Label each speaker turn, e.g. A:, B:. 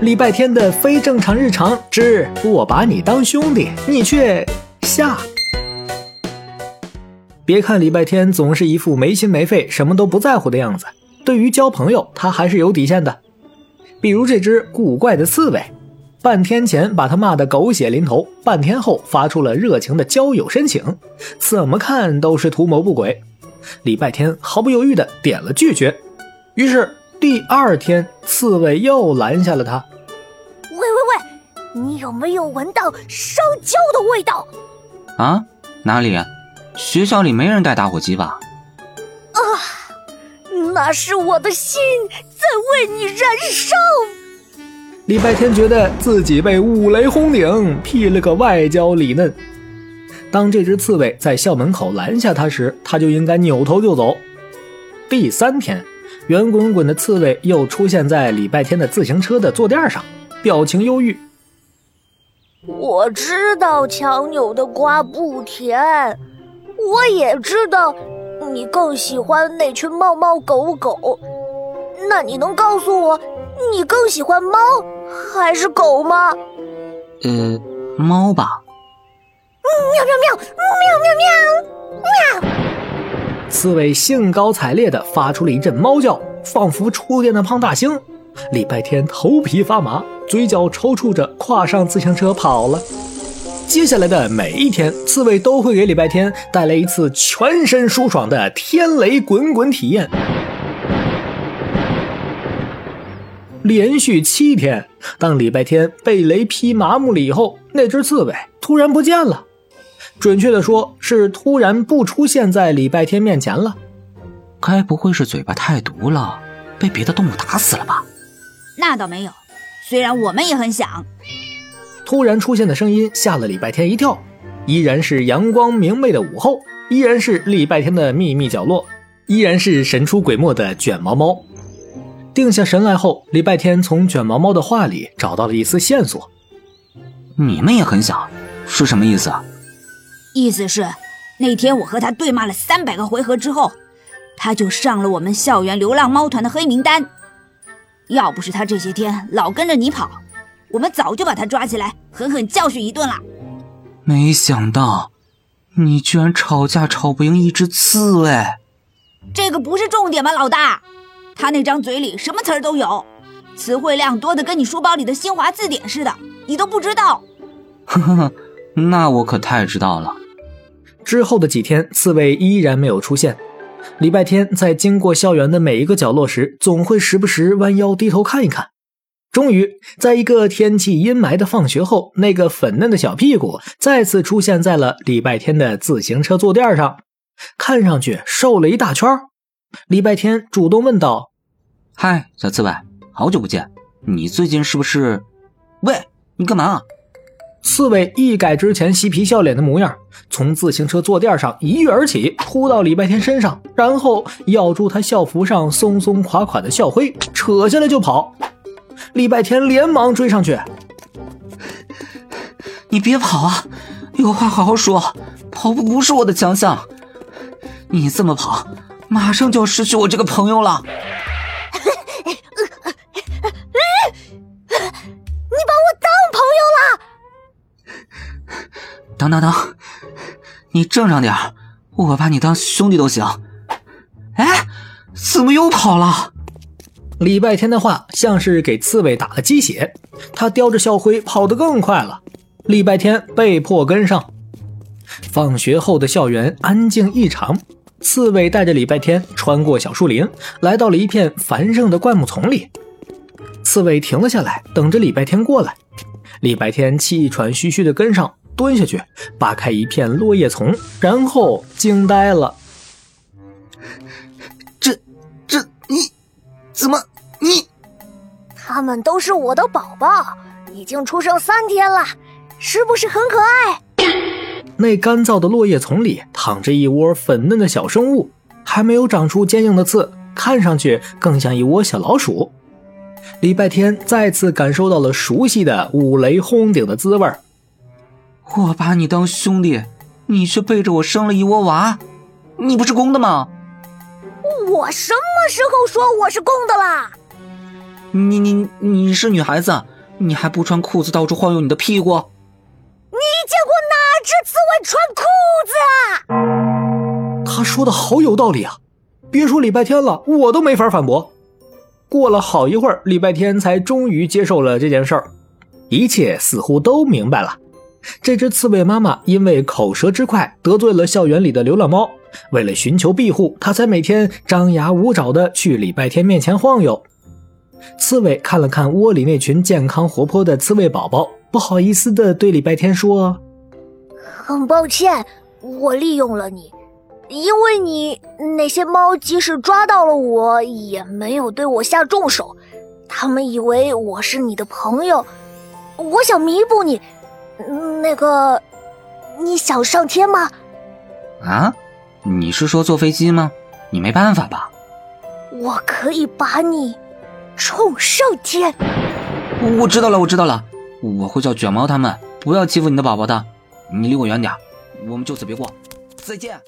A: 礼拜天的非正常日常之我把你当兄弟，你却下。别看礼拜天总是一副没心没肺、什么都不在乎的样子，对于交朋友他还是有底线的。比如这只古怪的刺猬，半天前把他骂得狗血淋头，半天后发出了热情的交友申请，怎么看都是图谋不轨。礼拜天毫不犹豫地点了拒绝，于是第二天刺猬又拦下了他。
B: 喂喂喂，你有没有闻到烧焦的味道？
C: 啊？哪里？学校里没人带打火机吧？
B: 啊，那是我的心在为你燃烧。
A: 礼拜天觉得自己被五雷轰顶，劈了个外焦里嫩。当这只刺猬在校门口拦下他时，他就应该扭头就走。第三天，圆滚滚的刺猬又出现在礼拜天的自行车的坐垫上，表情忧郁。
B: 我知道强扭的瓜不甜，我也知道你更喜欢那群猫猫狗狗。那你能告诉我，你更喜欢猫还是狗吗？
C: 呃，猫吧。
B: 喵喵喵喵喵喵喵！
A: 刺猬兴高采烈地发出了一阵猫叫，仿佛触电的胖大星。礼拜天头皮发麻，嘴角抽搐着，跨上自行车跑了。接下来的每一天，刺猬都会给礼拜天带来一次全身舒爽的天雷滚滚体验。连续七天，当礼拜天被雷劈麻木了以后，那只刺猬突然不见了。准确的说，是突然不出现在礼拜天面前了。
C: 该不会是嘴巴太毒了，被别的动物打死了吧？
D: 那倒没有，虽然我们也很想。
A: 突然出现的声音吓了礼拜天一跳，依然是阳光明媚的午后，依然是礼拜天的秘密角落，依然是神出鬼没的卷毛猫。定下神来后，礼拜天从卷毛猫的话里找到了一丝线索。
C: 你们也很想，是什么意思？
D: 意思是，那天我和他对骂了三百个回合之后，他就上了我们校园流浪猫团的黑名单。要不是他这些天老跟着你跑，我们早就把他抓起来狠狠教训一顿了。
C: 没想到，你居然吵架吵不赢一只刺猬。
D: 这个不是重点吗，老大？他那张嘴里什么词儿都有，词汇量多的跟你书包里的新华字典似的，你都不知道。
C: 呵呵呵，那我可太知道了。
A: 之后的几天，刺猬依然没有出现。礼拜天在经过校园的每一个角落时，总会时不时弯腰低头看一看。终于，在一个天气阴霾的放学后，那个粉嫩的小屁股再次出现在了礼拜天的自行车坐垫上，看上去瘦了一大圈。礼拜天主动问道：“
C: 嗨，小刺猬，好久不见，你最近是不是……喂，你干嘛？”
A: 刺猬一改之前嬉皮笑脸的模样，从自行车坐垫上一跃而起，扑到礼拜天身上，然后咬住他校服上松松垮垮的校徽，扯下来就跑。礼拜天连忙追上去：“
C: 你别跑啊，有话好好说，跑步不是我的强项。你这么跑，马上就要失去我这个朋友了。”等等等，你正常点我把你当兄弟都行。哎，怎么又跑了？
A: 礼拜天的话像是给刺猬打了鸡血，他叼着校徽跑得更快了。礼拜天被迫跟上。放学后的校园安静异常，刺猬带着礼拜天穿过小树林，来到了一片繁盛的灌木丛里。刺猬停了下来，等着礼拜天过来。礼拜天气喘吁吁地跟上。蹲下去，扒开一片落叶丛，然后惊呆了。
C: 这，这你，怎么你？
B: 他们都是我的宝宝，已经出生三天了，是不是很可爱？
A: 那干燥的落叶丛里躺着一窝粉嫩的小生物，还没有长出坚硬的刺，看上去更像一窝小老鼠。礼拜天再次感受到了熟悉的五雷轰顶的滋味儿。
C: 我把你当兄弟，你却背着我生了一窝娃，你不是公的吗？
B: 我什么时候说我是公的啦？
C: 你你你是女孩子，你还不穿裤子到处晃悠你的屁股？
B: 你见过哪只刺猬穿裤子
A: 啊？他说的好有道理啊！别说礼拜天了，我都没法反驳。过了好一会儿，礼拜天才终于接受了这件事儿，一切似乎都明白了。这只刺猬妈妈因为口舌之快得罪了校园里的流浪猫，为了寻求庇护，她才每天张牙舞爪的去礼拜天面前晃悠。刺猬看了看窝里那群健康活泼的刺猬宝宝，不好意思的对礼拜天说：“
B: 很抱歉，我利用了你，因为你那些猫即使抓到了我，也没有对我下重手，他们以为我是你的朋友，我想弥补你。”那个，你想上天吗？
C: 啊，你是说坐飞机吗？你没办法吧？
B: 我可以把你冲上天。
C: 我知道了，我知道了，我会叫卷毛他们不要欺负你的宝宝的。你离我远点，我们就此别过，再见。